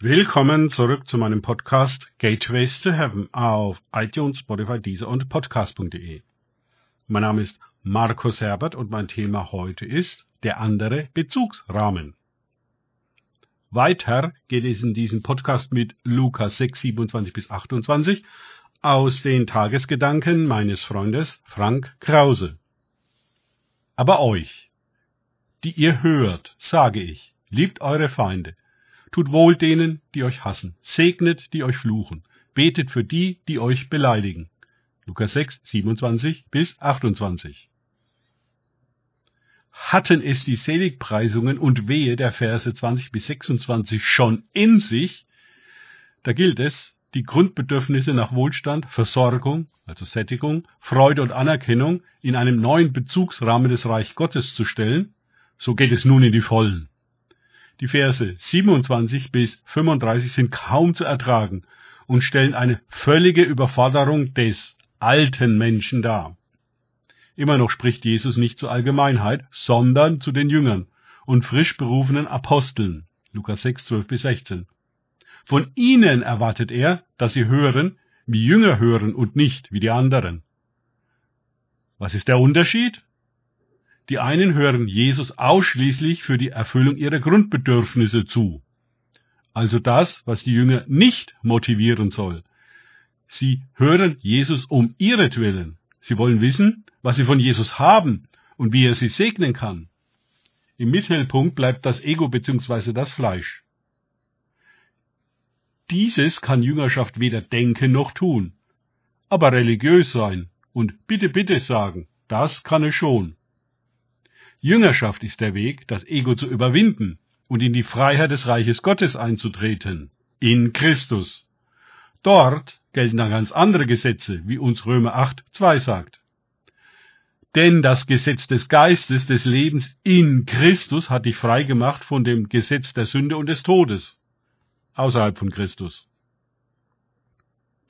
Willkommen zurück zu meinem Podcast Gateways to Heaven auf iTunes, Spotify, Deezer und Podcast.de. Mein Name ist Markus Herbert und mein Thema heute ist der andere Bezugsrahmen. Weiter geht es in diesem Podcast mit Lukas 6, 27 bis 28 aus den Tagesgedanken meines Freundes Frank Krause. Aber euch, die ihr hört, sage ich, liebt eure Feinde, Tut wohl denen, die euch hassen. Segnet, die euch fluchen. Betet für die, die euch beleidigen. Lukas 6, 27 bis 28. Hatten es die Seligpreisungen und Wehe der Verse 20 bis 26 schon in sich, da gilt es, die Grundbedürfnisse nach Wohlstand, Versorgung, also Sättigung, Freude und Anerkennung in einem neuen Bezugsrahmen des Reich Gottes zu stellen, so geht es nun in die Vollen. Die Verse 27 bis 35 sind kaum zu ertragen und stellen eine völlige Überforderung des alten Menschen dar. Immer noch spricht Jesus nicht zur Allgemeinheit, sondern zu den Jüngern und frisch berufenen Aposteln. Lukas 6, 12 bis 16. Von ihnen erwartet er, dass sie hören, wie Jünger hören und nicht wie die anderen. Was ist der Unterschied? Die einen hören Jesus ausschließlich für die Erfüllung ihrer Grundbedürfnisse zu. Also das, was die Jünger nicht motivieren soll. Sie hören Jesus um ihretwillen. Sie wollen wissen, was sie von Jesus haben und wie er sie segnen kann. Im Mittelpunkt bleibt das Ego bzw. das Fleisch. Dieses kann Jüngerschaft weder denken noch tun. Aber religiös sein und bitte, bitte sagen, das kann es schon. Jüngerschaft ist der Weg, das Ego zu überwinden und in die Freiheit des Reiches Gottes einzutreten. In Christus. Dort gelten dann ganz andere Gesetze, wie uns Römer 8, 2 sagt. Denn das Gesetz des Geistes des Lebens in Christus hat dich frei gemacht von dem Gesetz der Sünde und des Todes. Außerhalb von Christus.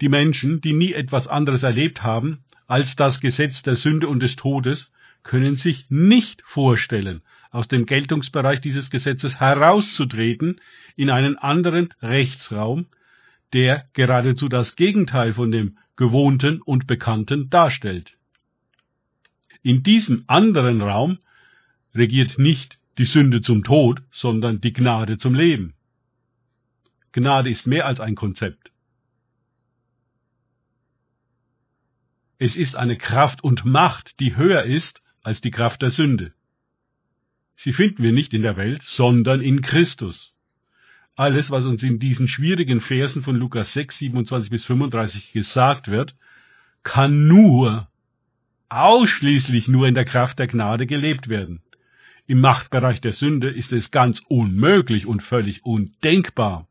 Die Menschen, die nie etwas anderes erlebt haben als das Gesetz der Sünde und des Todes, können sich nicht vorstellen, aus dem Geltungsbereich dieses Gesetzes herauszutreten in einen anderen Rechtsraum, der geradezu das Gegenteil von dem Gewohnten und Bekannten darstellt. In diesem anderen Raum regiert nicht die Sünde zum Tod, sondern die Gnade zum Leben. Gnade ist mehr als ein Konzept. Es ist eine Kraft und Macht, die höher ist als die Kraft der Sünde. Sie finden wir nicht in der Welt, sondern in Christus. Alles, was uns in diesen schwierigen Versen von Lukas 6, 27 bis 35 gesagt wird, kann nur, ausschließlich nur in der Kraft der Gnade gelebt werden. Im Machtbereich der Sünde ist es ganz unmöglich und völlig undenkbar.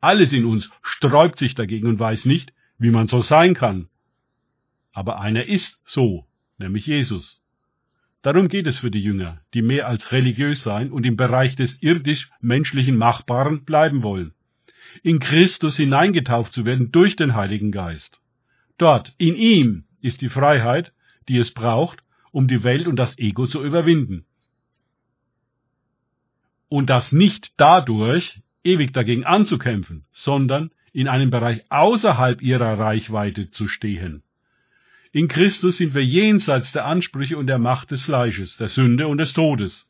Alles in uns sträubt sich dagegen und weiß nicht, wie man so sein kann. Aber einer ist so, nämlich Jesus. Darum geht es für die Jünger, die mehr als religiös sein und im Bereich des irdisch-menschlichen Machbaren bleiben wollen. In Christus hineingetauft zu werden durch den Heiligen Geist. Dort, in ihm, ist die Freiheit, die es braucht, um die Welt und das Ego zu überwinden. Und das nicht dadurch, ewig dagegen anzukämpfen, sondern in einem Bereich außerhalb ihrer Reichweite zu stehen. In Christus sind wir jenseits der Ansprüche und der Macht des Fleisches, der Sünde und des Todes.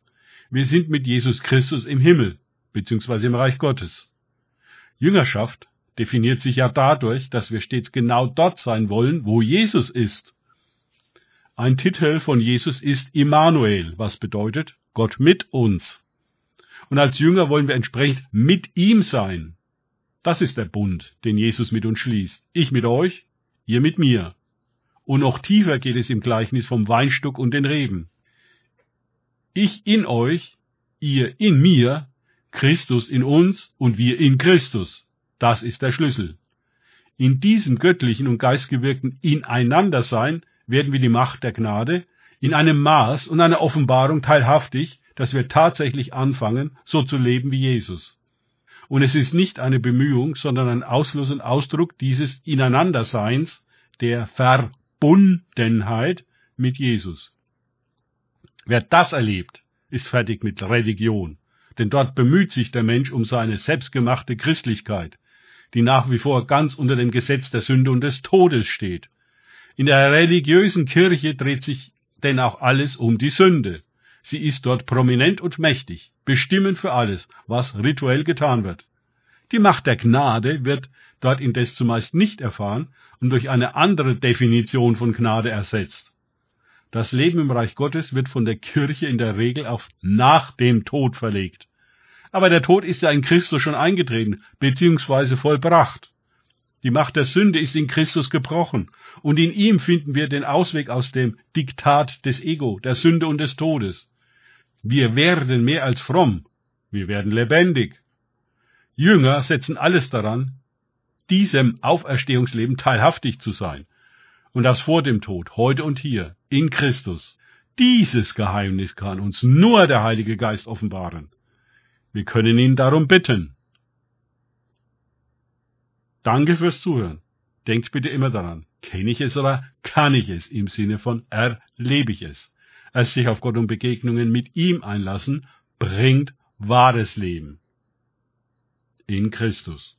Wir sind mit Jesus Christus im Himmel, beziehungsweise im Reich Gottes. Jüngerschaft definiert sich ja dadurch, dass wir stets genau dort sein wollen, wo Jesus ist. Ein Titel von Jesus ist Immanuel, was bedeutet Gott mit uns. Und als Jünger wollen wir entsprechend mit ihm sein. Das ist der Bund, den Jesus mit uns schließt. Ich mit euch, ihr mit mir. Und noch tiefer geht es im Gleichnis vom Weinstock und den Reben. Ich in euch, ihr in mir, Christus in uns und wir in Christus. Das ist der Schlüssel. In diesem göttlichen und geistgewirkten Ineinandersein werden wir die Macht der Gnade in einem Maß und einer Offenbarung teilhaftig, dass wir tatsächlich anfangen, so zu leben wie Jesus. Und es ist nicht eine Bemühung, sondern ein Ausfluss und Ausdruck dieses Ineinanderseins, der Ver Verbundenheit mit Jesus. Wer das erlebt, ist fertig mit Religion. denn dort bemüht sich der Mensch um seine selbstgemachte Christlichkeit, die nach wie vor ganz unter dem Gesetz der Sünde und des Todes steht. In der religiösen Kirche dreht sich denn auch alles um die Sünde. Sie ist dort prominent und mächtig, bestimmend für alles, was rituell getan wird. Die Macht der Gnade wird dort indes zumeist nicht erfahren und durch eine andere Definition von Gnade ersetzt. Das Leben im Reich Gottes wird von der Kirche in der Regel auf nach dem Tod verlegt. Aber der Tod ist ja in Christus schon eingetreten, beziehungsweise vollbracht. Die Macht der Sünde ist in Christus gebrochen, und in ihm finden wir den Ausweg aus dem Diktat des Ego, der Sünde und des Todes. Wir werden mehr als fromm, wir werden lebendig. Jünger setzen alles daran, diesem Auferstehungsleben teilhaftig zu sein, und das vor dem Tod, heute und hier, in Christus. Dieses Geheimnis kann uns nur der Heilige Geist offenbaren. Wir können ihn darum bitten. Danke fürs Zuhören. Denkt bitte immer daran, kenne ich es oder kann ich es im Sinne von erlebe ich es. Es sich auf Gott und Begegnungen mit ihm einlassen, bringt wahres Leben. In Christus.